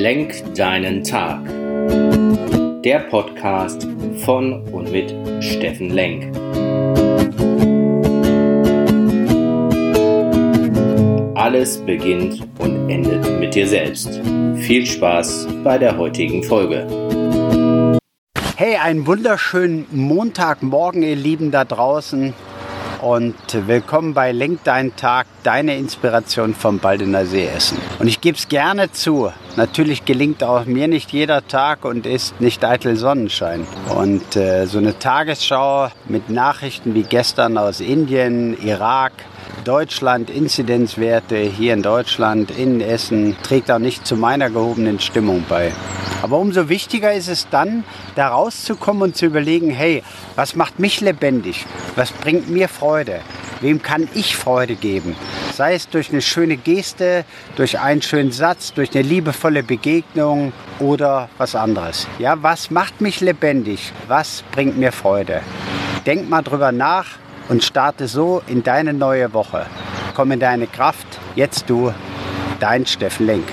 Lenk deinen Tag. Der Podcast von und mit Steffen Lenk. Alles beginnt und endet mit dir selbst. Viel Spaß bei der heutigen Folge. Hey, einen wunderschönen Montagmorgen, ihr Lieben da draußen und willkommen bei Lenk deinen Tag, deine Inspiration vom Baldener See Essen. Und ich gebe es gerne zu, natürlich gelingt auch mir nicht jeder Tag und ist nicht eitel Sonnenschein. Und äh, so eine Tagesschau mit Nachrichten wie gestern aus Indien, Irak, Deutschland, Inzidenzwerte hier in Deutschland, in Essen, trägt auch nicht zu meiner gehobenen Stimmung bei. Aber umso wichtiger ist es dann, da rauszukommen und zu überlegen, hey, was macht mich lebendig? Was bringt mir Freude? Wem kann ich Freude geben? Sei es durch eine schöne Geste, durch einen schönen Satz, durch eine liebevolle Begegnung oder was anderes. Ja, was macht mich lebendig? Was bringt mir Freude? Denk mal drüber nach und starte so in deine neue Woche. Komm in deine Kraft. Jetzt du, dein Steffen Lenk.